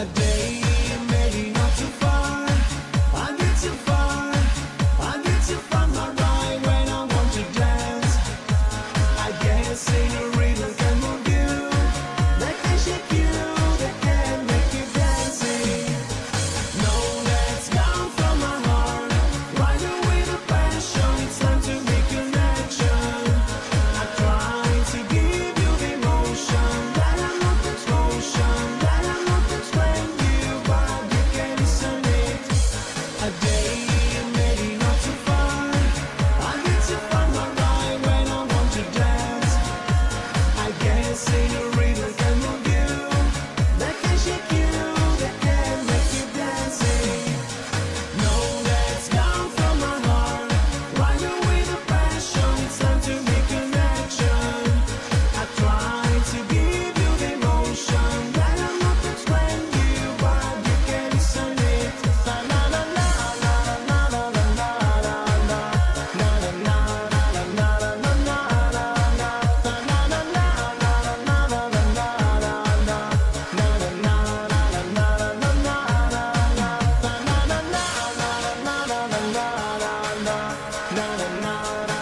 a day Bye.